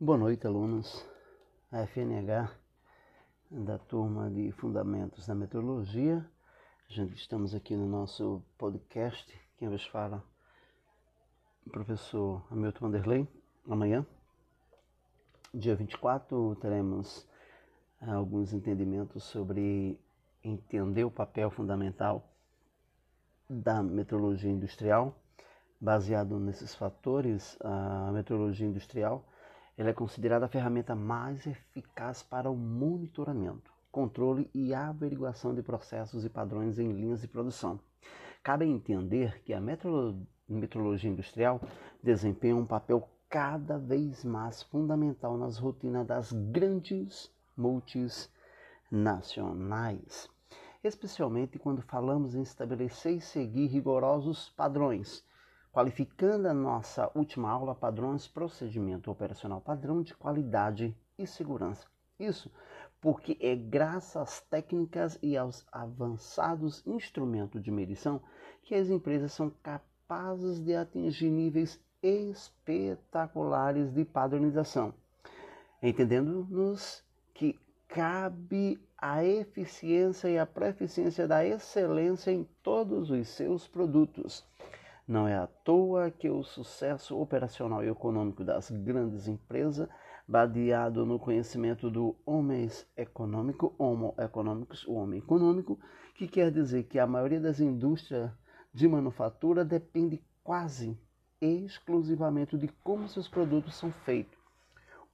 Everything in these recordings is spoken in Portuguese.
Boa noite, alunos. A FNH da turma de Fundamentos da Meteorologia. Gente estamos aqui no nosso podcast. Quem vos fala? O professor Hamilton Vanderlei. Amanhã, dia 24, teremos alguns entendimentos sobre entender o papel fundamental da meteorologia industrial. Baseado nesses fatores, a meteorologia industrial ela é considerada a ferramenta mais eficaz para o monitoramento, controle e averiguação de processos e padrões em linhas de produção. Cabe entender que a metrologia industrial desempenha um papel cada vez mais fundamental nas rotinas das grandes multinacionais, especialmente quando falamos em estabelecer e seguir rigorosos padrões qualificando a nossa última aula padrões procedimento operacional padrão de qualidade e segurança. Isso porque é graças às técnicas e aos avançados instrumentos de medição que as empresas são capazes de atingir níveis espetaculares de padronização, entendendo-nos que cabe a eficiência e a proeficiência da excelência em todos os seus produtos não é à toa que o sucesso operacional e econômico das grandes empresas, baseado no conhecimento do homem econômico, homo economicus, o homem econômico, que quer dizer que a maioria das indústrias de manufatura depende quase exclusivamente de como seus produtos são feitos.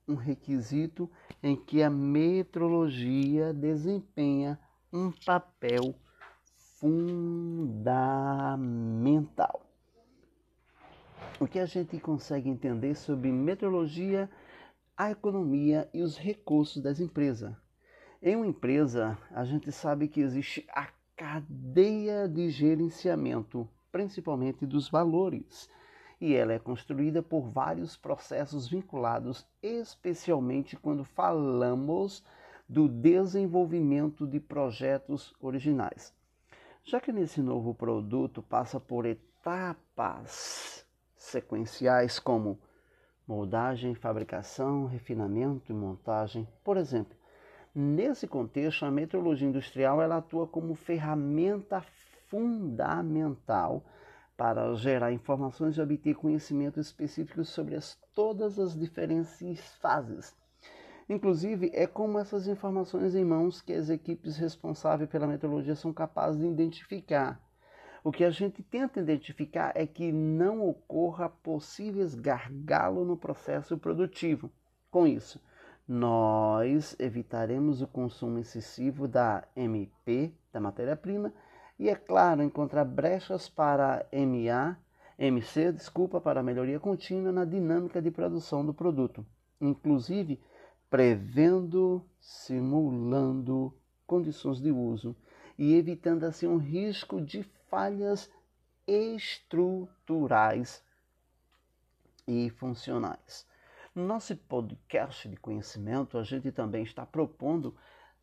Um requisito em que a metrologia desempenha um papel fundamental o que a gente consegue entender sobre meteorologia, a economia e os recursos das empresas. Em uma empresa, a gente sabe que existe a cadeia de gerenciamento, principalmente dos valores, e ela é construída por vários processos vinculados, especialmente quando falamos do desenvolvimento de projetos originais. Já que nesse novo produto passa por etapas sequenciais como moldagem, fabricação, refinamento e montagem. Por exemplo, nesse contexto, a metrologia industrial ela atua como ferramenta fundamental para gerar informações e obter conhecimentos específicos sobre as, todas as diferentes fases. Inclusive, é com essas informações em mãos que as equipes responsáveis pela metrologia são capazes de identificar o que a gente tenta identificar é que não ocorra possíveis gargalos no processo produtivo. Com isso, nós evitaremos o consumo excessivo da MP, da matéria-prima, e é claro, encontrar brechas para MA, MC, desculpa, para melhoria contínua na dinâmica de produção do produto, inclusive prevendo, simulando condições de uso e evitando assim um risco de falhas estruturais e funcionais. No nosso podcast de conhecimento, a gente também está propondo,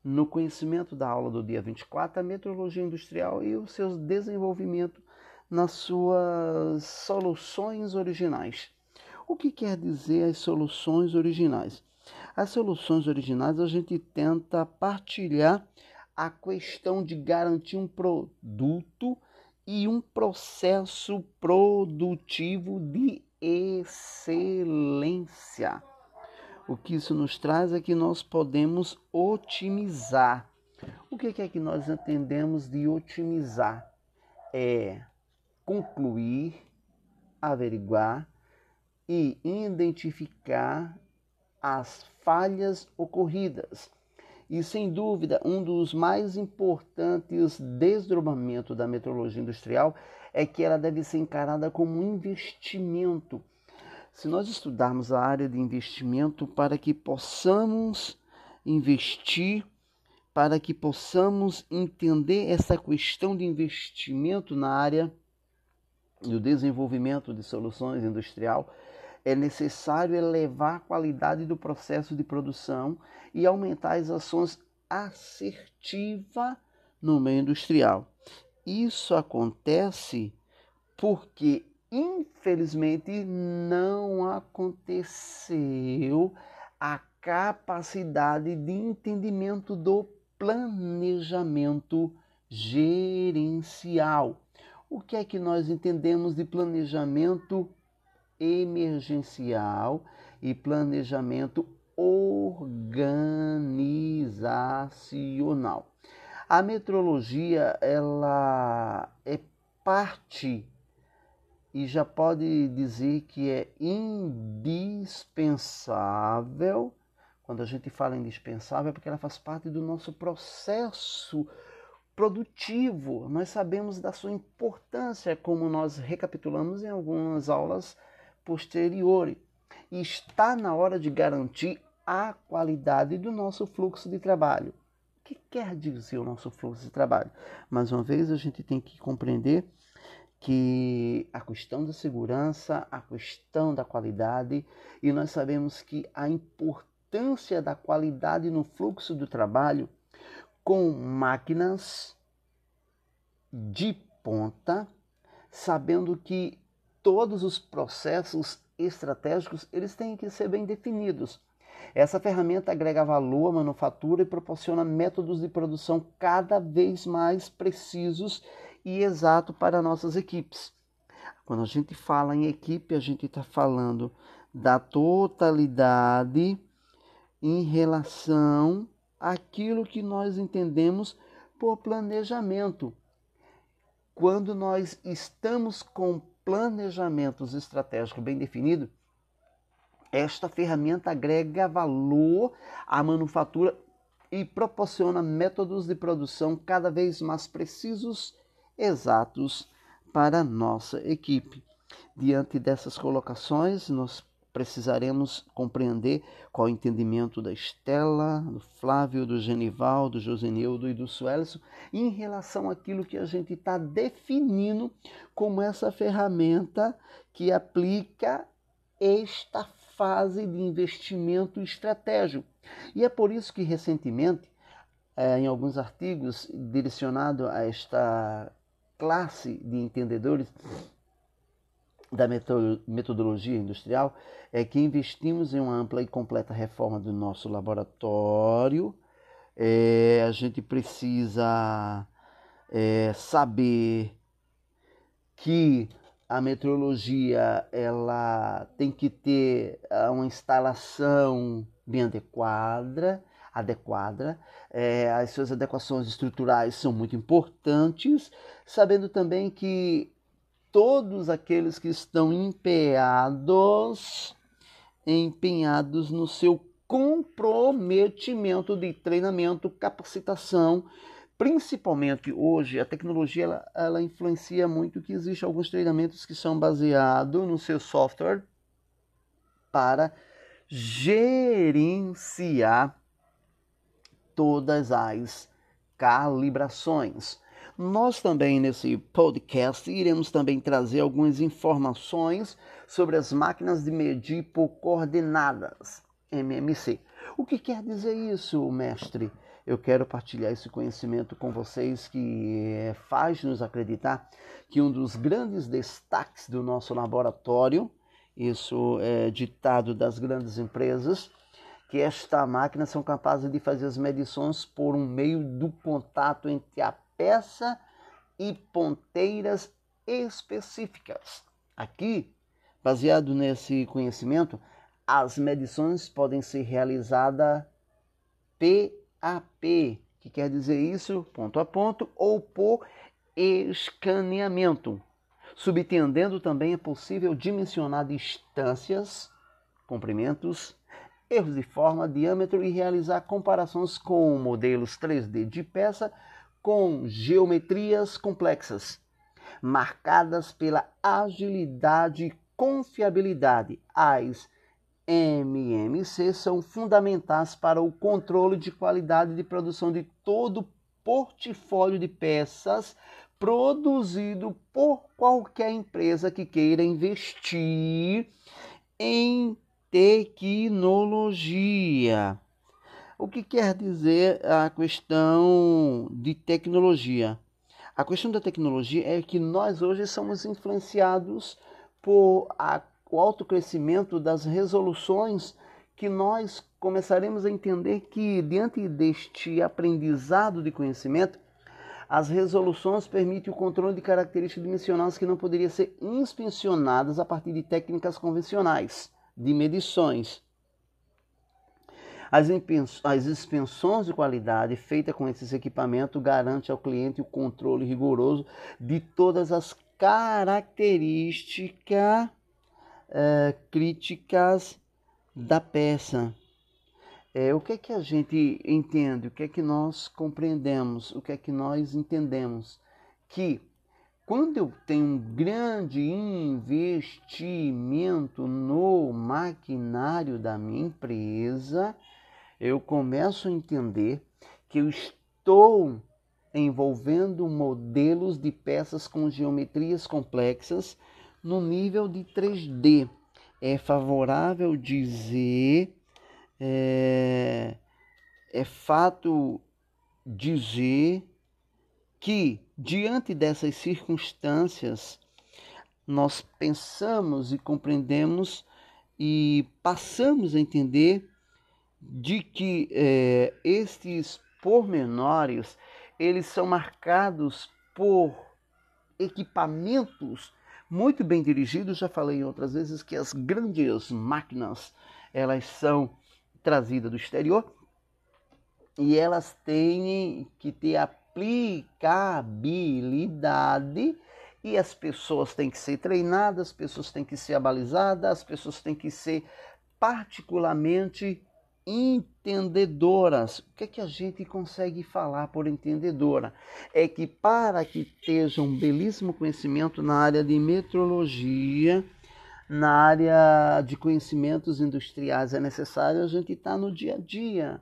no conhecimento da aula do dia 24, a metrologia industrial e o seu desenvolvimento nas suas soluções originais. O que quer dizer as soluções originais? As soluções originais a gente tenta partilhar a questão de garantir um produto e um processo produtivo de excelência. O que isso nos traz é que nós podemos otimizar. O que é que nós entendemos de otimizar? É concluir, averiguar e identificar as falhas ocorridas e sem dúvida, um dos mais importantes desdobramentos da metrologia industrial é que ela deve ser encarada como um investimento. Se nós estudarmos a área de investimento para que possamos investir, para que possamos entender essa questão de investimento na área do desenvolvimento de soluções industrial, é necessário elevar a qualidade do processo de produção e aumentar as ações assertivas no meio industrial. Isso acontece porque infelizmente não aconteceu a capacidade de entendimento do planejamento gerencial. O que é que nós entendemos de planejamento emergencial e planejamento organizacional? A metrologia ela é parte e já pode dizer que é indispensável. Quando a gente fala indispensável, é porque ela faz parte do nosso processo produtivo. Nós sabemos da sua importância, como nós recapitulamos em algumas aulas posteriores. E está na hora de garantir a qualidade do nosso fluxo de trabalho. O que quer dizer o nosso fluxo de trabalho? Mais uma vez, a gente tem que compreender que a questão da segurança, a questão da qualidade, e nós sabemos que a importância da qualidade no fluxo do trabalho com máquinas de ponta, sabendo que todos os processos estratégicos eles têm que ser bem definidos. Essa ferramenta agrega valor à manufatura e proporciona métodos de produção cada vez mais precisos e exato para nossas equipes. Quando a gente fala em equipe, a gente está falando da totalidade em relação àquilo que nós entendemos por planejamento. Quando nós estamos com planejamentos estratégicos bem definidos, esta ferramenta agrega valor à manufatura e proporciona métodos de produção cada vez mais precisos exatos para a nossa equipe. Diante dessas colocações, nós precisaremos compreender qual o entendimento da Estela, do Flávio, do Genival, do Josenildo e do Suelson em relação àquilo que a gente está definindo como essa ferramenta que aplica esta fase de investimento estratégico. E é por isso que recentemente, eh, em alguns artigos direcionados a esta classe de entendedores da metodologia industrial é que investimos em uma ampla e completa reforma do nosso laboratório. É, a gente precisa é, saber que a meteorologia ela tem que ter ah, uma instalação bem adequada, adequada. É, as suas adequações estruturais são muito importantes, sabendo também que todos aqueles que estão empenhados, empenhados no seu comprometimento de treinamento, capacitação, principalmente hoje a tecnologia ela, ela influencia muito que existe alguns treinamentos que são baseados no seu software para gerenciar todas as calibrações. Nós também nesse podcast iremos também trazer algumas informações sobre as máquinas de medir por coordenadas, MMC. O que quer dizer isso, mestre? Eu quero partilhar esse conhecimento com vocês que eh, faz nos acreditar que um dos grandes destaques do nosso laboratório, isso é ditado das grandes empresas, que esta máquina são capazes de fazer as medições por um meio do contato entre a peça e ponteiras específicas. Aqui, baseado nesse conhecimento, as medições podem ser realizadas PAP, que quer dizer isso, ponto a ponto, ou por escaneamento. Subentendendo também é possível dimensionar distâncias, comprimentos, erros de forma, diâmetro e realizar comparações com modelos 3D de peça com geometrias complexas, marcadas pela agilidade e confiabilidade. As MMC são fundamentais para o controle de qualidade de produção de todo o portfólio de peças produzido por qualquer empresa que queira investir em tecnologia. O que quer dizer a questão de tecnologia? A questão da tecnologia é que nós hoje somos influenciados por a, o autocrescimento das resoluções que nós começaremos a entender que, diante deste aprendizado de conhecimento, as resoluções permitem o controle de características dimensionais que não poderiam ser inspecionadas a partir de técnicas convencionais de medições. As, as expensões de qualidade feitas com esses equipamentos garante ao cliente o controle rigoroso de todas as características uh, críticas da peça. É, o que é que a gente entende? O que é que nós compreendemos? O que é que nós entendemos? Que quando eu tenho um grande investimento no maquinário da minha empresa, eu começo a entender que eu estou envolvendo modelos de peças com geometrias complexas no nível de 3D. É favorável dizer, é, é fato dizer que, diante dessas circunstâncias, nós pensamos e compreendemos e passamos a entender de que é, estes pormenores eles são marcados por equipamentos muito bem dirigidos. Já falei outras vezes que as grandes máquinas elas são trazidas do exterior e elas têm que ter aplicabilidade e as pessoas têm que ser treinadas, as pessoas têm que ser abalizadas, as pessoas têm que ser particularmente entendedoras. O que é que a gente consegue falar por entendedora? É que para que esteja um belíssimo conhecimento na área de metrologia, na área de conhecimentos industriais, é necessário a gente estar tá no dia a dia,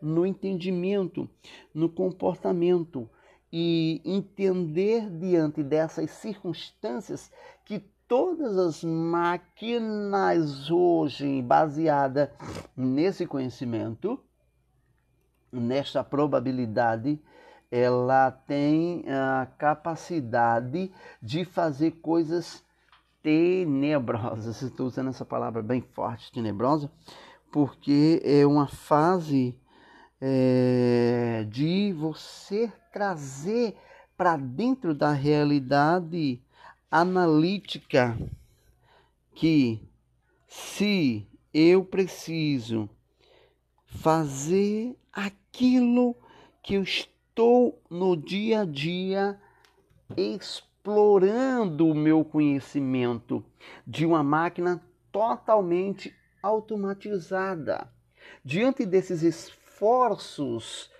no entendimento, no comportamento e entender diante dessas circunstâncias que todas as máquinas hoje baseadas nesse conhecimento, nesta probabilidade, ela tem a capacidade de fazer coisas tenebrosas. Estou usando essa palavra bem forte, tenebrosa, porque é uma fase é, de você trazer para dentro da realidade analítica que se eu preciso fazer aquilo que eu estou no dia a dia explorando o meu conhecimento de uma máquina totalmente automatizada. Diante desses esforços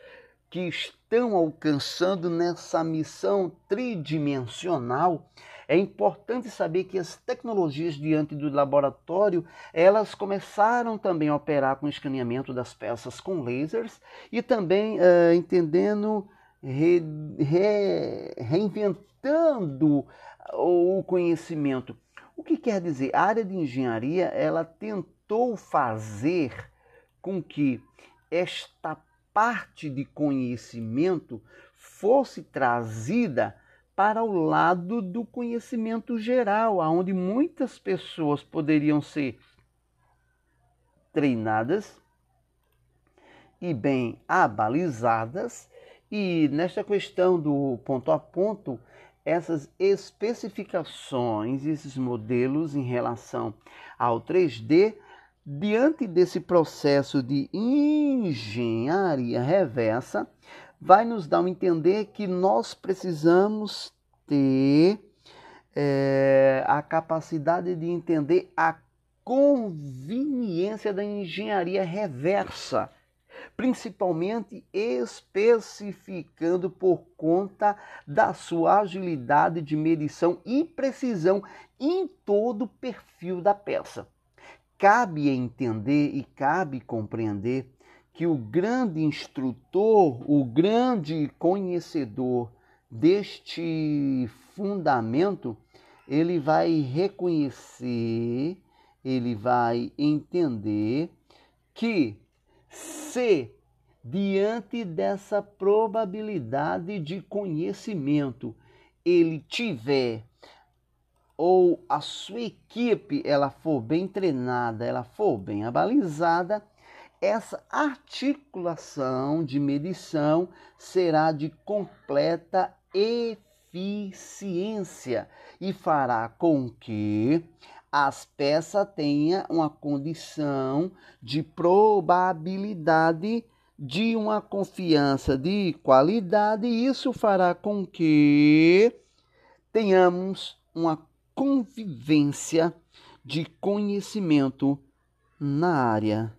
que estão alcançando nessa missão tridimensional, é importante saber que as tecnologias diante do laboratório, elas começaram também a operar com escaneamento das peças com lasers e também uh, entendendo, re, re, reinventando o conhecimento. O que quer dizer? A área de engenharia, ela tentou fazer com que esta parte de conhecimento fosse trazida para o lado do conhecimento geral, aonde muitas pessoas poderiam ser treinadas e bem abalizadas, e nesta questão do ponto a ponto, essas especificações, esses modelos em relação ao 3D, diante desse processo de engenharia reversa, vai nos dar a entender que nós precisamos ter é, a capacidade de entender a conveniência da engenharia reversa, principalmente especificando por conta da sua agilidade de medição e precisão em todo o perfil da peça. Cabe entender e cabe compreender que o grande instrutor, o grande conhecedor deste fundamento, ele vai reconhecer, ele vai entender que se diante dessa probabilidade de conhecimento ele tiver ou a sua equipe ela for bem treinada, ela for bem abalizada, essa articulação de medição será de completa eficiência e fará com que as peças tenham uma condição de probabilidade de uma confiança de qualidade, e isso fará com que tenhamos uma convivência de conhecimento na área